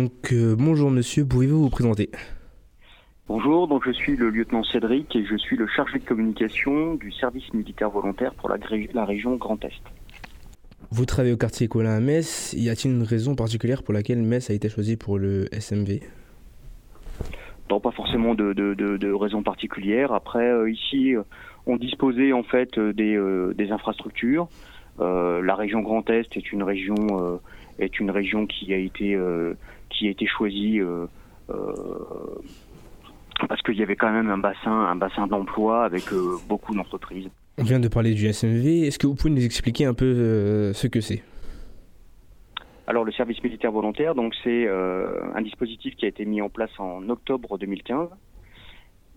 Donc euh, bonjour monsieur, pouvez-vous vous présenter? Bonjour, donc je suis le lieutenant Cédric et je suis le chargé de communication du service militaire volontaire pour la, la région Grand Est. Vous travaillez au quartier Colin à Metz. Y a-t-il une raison particulière pour laquelle Metz a été choisi pour le SMV Non, pas forcément de, de, de, raison particulière. Après, euh, ici, euh, on disposait en fait euh, des, des infrastructures. la région Grand Est est une région est une région qui a été qui a été choisie parce qu'il y avait quand même un bassin, un bassin d'emploi avec euh, beaucoup d'entreprises. On vient de parler du SMV. Est-ce que vous pouvez nous expliquer un peu euh, ce que c'est? Alors le service militaire volontaire, donc c'est euh, un dispositif qui a été mis en place en octobre 2015,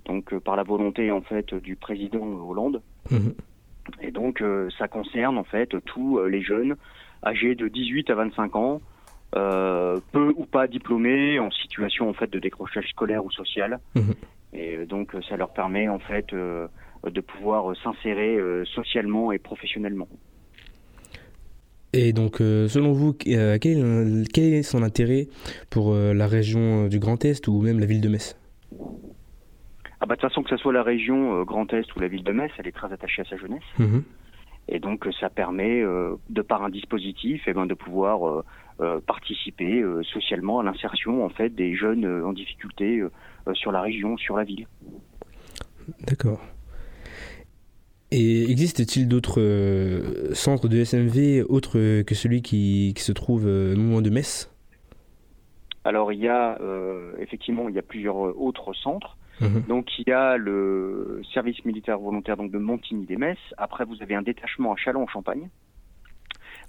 donc par la volonté en fait du président Hollande. Mhm. Et donc ça concerne en fait tous les jeunes âgés de 18 à 25 ans euh, peu ou pas diplômés, en situation en fait de décrochage scolaire ou social. Mhm. Et euh, donc ça leur permet en fait euh, de pouvoir s'insérer socialement et professionnellement. Et donc, selon vous, quel, quel, est son intérêt pour la région du Grand Est ou même la ville de Metz? Ah bah, De toute façon, que ce soit la région Grand Est ou la ville de Metz, elle est très attachée à sa jeunesse. Mhm. Et donc, ça permet, de par un dispositif, eh ben, de pouvoir euh, participer euh, socialement à l'insertion en fait des jeunes euh, en difficulté sur la région, sur la ville. D'accord. Et existe-t-il d'autres centres de SMV autres que celui qui, se trouve non loin de Metz? Alors il y a effectivement il y a plusieurs autres centres. Mhm. Donc il y a le service militaire volontaire donc de Montigny des Metz. Après vous avez un détachement à Châlons en Champagne.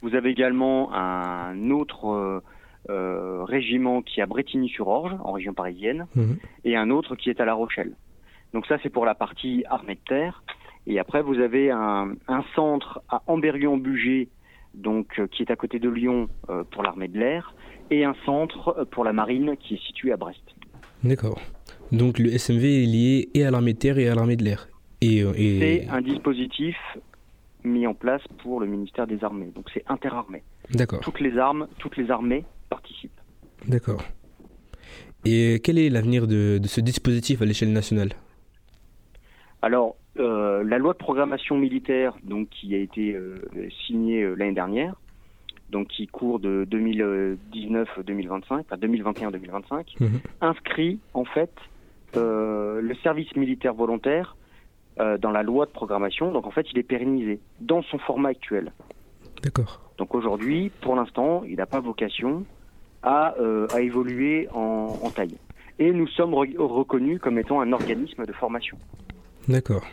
Vous avez également un autre euh, euh, régiment qui est à Bretigny-sur-Orge, en région parisienne, mhm. et un autre qui est à La Rochelle. Donc ça, c'est pour la partie armée de terre. Et après, vous avez un, centre à Amberieu-en-Bugey, donc euh, qui est à côté de Lyon pour l'armée de l'air, et un centre pour la marine qui est situé à Brest. D'accord. Donc le SMV est lié et à l'armée de terre et à l'armée de l'air. Et, et... C'est un dispositif mis en place pour le ministère des Armées. Donc c'est interarmé. D'accord. Toutes les armes, toutes les armées participent. D'accord. Et quel est l'avenir de, ce dispositif à l'échelle nationale? Alors, euh, la loi de programmation militaire, donc qui a été euh, signée euh, l'année dernière, donc qui court de 2019-2025, enfin 2021-2025, mhm. inscrit en fait le service militaire volontaire euh, dans la loi de programmation. Donc en fait, il est pérennisé dans son format actuel. D'accord. Donc aujourd'hui, pour l'instant, il n'a pas vocation à, euh, à évoluer en, en, taille. Et nous sommes reconnus comme étant un organisme de formation. D'accord.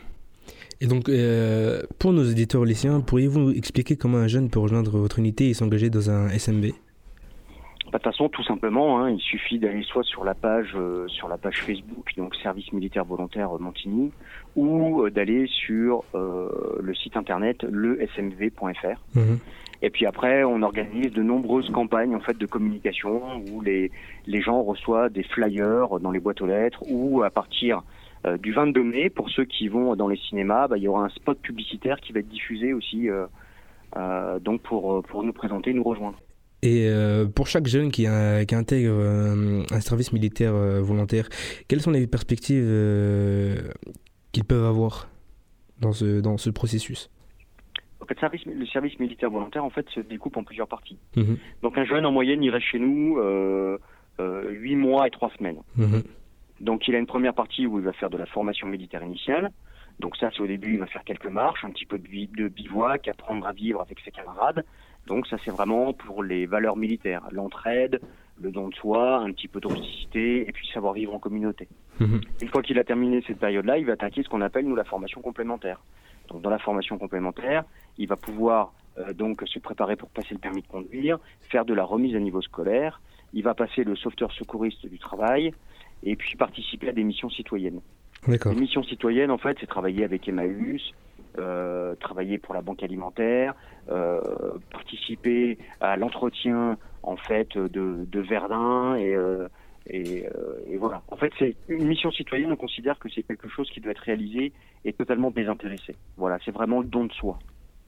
Et donc, euh, pour nos éditeurs lycéens, pourriez-vous expliquer comment un jeune peut rejoindre votre unité et s'engager dans un SMB de toute façon, tout simplement, hein, il suffit d'aller soit sur la page euh, sur la page Facebook, donc Service militaire volontaire Montigny, ou euh, d'aller sur euh, le site internet lesmv.fr. Mhm. Et puis après, on organise de nombreuses campagnes en fait de communication où les les gens reçoivent des flyers dans les boîtes aux lettres, ou à partir du 22 mai, pour ceux qui vont dans les cinémas, bah, il y aura un spot publicitaire qui va être diffusé aussi, donc pour pour nous présenter, nous rejoindre. Et euh, pour chaque jeune qui, qui intègre euh, un service militaire euh, volontaire, quelles sont les perspectives qu'ils peuvent avoir dans ce, dans ce processus? Le service, le service militaire volontaire en fait se découpe en plusieurs parties. Mhm. Donc un jeune en moyenne irait chez nous euh, 8 mois et 3 semaines. Mhm. Donc il a une première partie où il va faire de la formation militaire initiale. Donc ça c'est au début il va faire quelques marches, un petit peu de bivouac, apprendre à vivre avec ses camarades. Donc ça c'est vraiment pour les valeurs militaires, l'entraide, le don de soi, un petit peu de rusticité et puis savoir vivre en communauté. Mhm. Une fois qu'il a terminé cette période-là, il va attaquer ce qu'on appelle nous la formation complémentaire. Donc dans la formation complémentaire, il va pouvoir euh, donc se préparer pour passer le permis de conduire, faire de la remise à niveau scolaire, il va passer le sauveteur secouriste du travail et puis participer à des missions citoyennes. Les missions citoyennes, en fait, c'est travailler avec Emmaüs, euh, travailler pour la banque alimentaire, euh, participer à l'entretien en fait de, de Verdun et, euh, et, et, voilà. En fait, c'est une mission citoyenne. On considère que c'est quelque chose qui doit être réalisé et totalement désintéressé. Voilà, c'est vraiment le don de soi.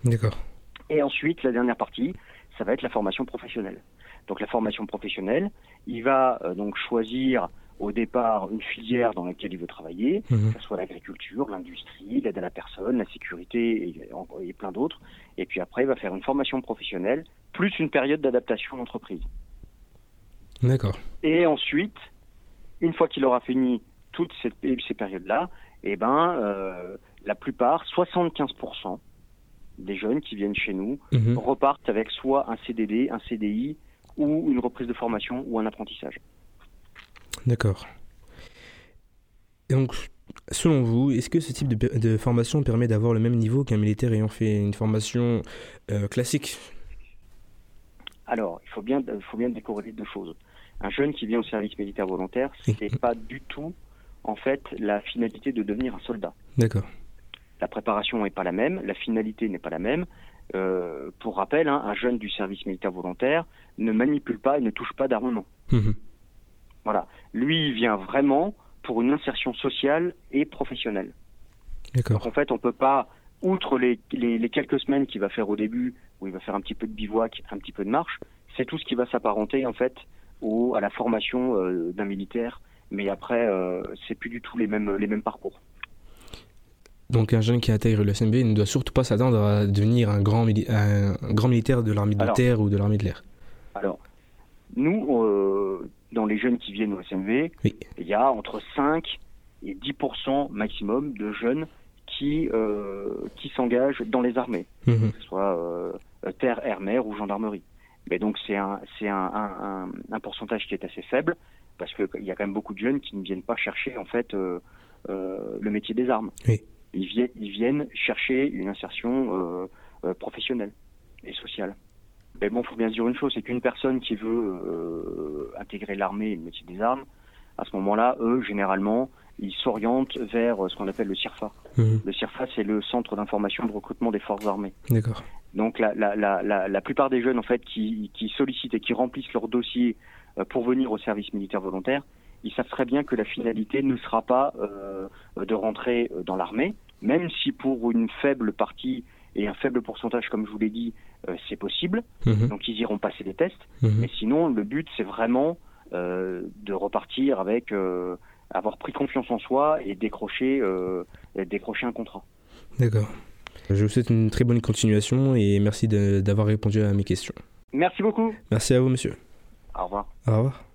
D'accord. Et ensuite, la dernière partie, ça va être la formation professionnelle. Donc la formation professionnelle, il va donc choisir au départ une filière dans laquelle il veut travailler, mhm. que ce soit l'agriculture, l'industrie, l'aide à la personne, la sécurité et, et plein d'autres. Et puis après, il va faire une formation professionnelle plus une période d'adaptation d'entreprise. D'accord. Et ensuite, une fois qu'il aura fini toutes ces, ces périodes-là, eh ben, euh, la plupart, 75% des jeunes qui viennent chez nous mhm. repartent avec soit un CDD, un CDI ou une reprise de formation ou un apprentissage. D'accord. donc, selon vous, est-ce que ce type de, formation permet d'avoir le même niveau qu'un militaire ayant fait une formation euh, classique? Alors, il faut bien, faut bien décorréler deux choses. Un jeune qui vient au service militaire volontaire, c'est pas du tout, en fait, la finalité de devenir un soldat. D'accord. La préparation n'est pas la même, la finalité n'est pas la même. Euh, pour rappel, hein, un jeune du service militaire volontaire ne manipule pas et ne touche pas d'armement. Mhm. Voilà. Lui, il vient vraiment pour une insertion sociale et professionnelle. D'accord. Donc en fait, on peut pas, outre les, les, quelques semaines qu'il va faire au début, où il va faire un petit peu de bivouac, un petit peu de marche, c'est tout ce qui va s'apparenter en fait au, à la formation euh, d'un militaire. Mais après, euh, c'est plus du tout les mêmes, les mêmes parcours. Donc un jeune qui intègre le SMB ne doit surtout pas s'attendre à devenir un grand, un grand militaire de l'armée de terre ou de l'armée de l'air. Alors, nous, euh, dans les jeunes qui viennent au SMV, il y a entre 5 et 10% maximum de jeunes qui, euh, qui s'engagent dans les armées, mhm. que ce soit euh, terre, air, mer ou gendarmerie. Mais donc c'est un, c'est un, un, un, pourcentage qui est assez faible parce qu'il y a quand même beaucoup de jeunes qui ne viennent pas chercher en fait euh, le métier des armes. Ils, viennent, ils viennent chercher une insertion professionnelle et sociale. Mais bon, il faut bien se dire une chose, c'est qu'une personne qui veut euh, intégrer l'armée et le métier des armes, à ce moment-là, eux, généralement, ils s'orientent vers euh, ce qu'on appelle le CIRFA. Mhm. Le CIRFA, c'est le Centre d'information de recrutement des forces armées. D'accord. Donc la, la, la, la, plupart des jeunes, en fait, qui, qui sollicitent et qui remplissent leur dossier euh, pour venir au service militaire volontaire, ils savent très bien que la finalité ne sera pas euh, de rentrer dans l'armée, même si pour une faible partie et un faible pourcentage, comme je vous l'ai dit, euh, c'est possible. Mhm. Donc ils iront passer des tests. Mhm. Mais sinon, le but, c'est vraiment euh, de repartir avec euh, avoir pris confiance en soi et décrocher, décrocher un contrat. D'accord. Je vous souhaite une très bonne continuation et merci d'avoir répondu à mes questions. Merci beaucoup. Merci à vous, monsieur. Au revoir. Au revoir.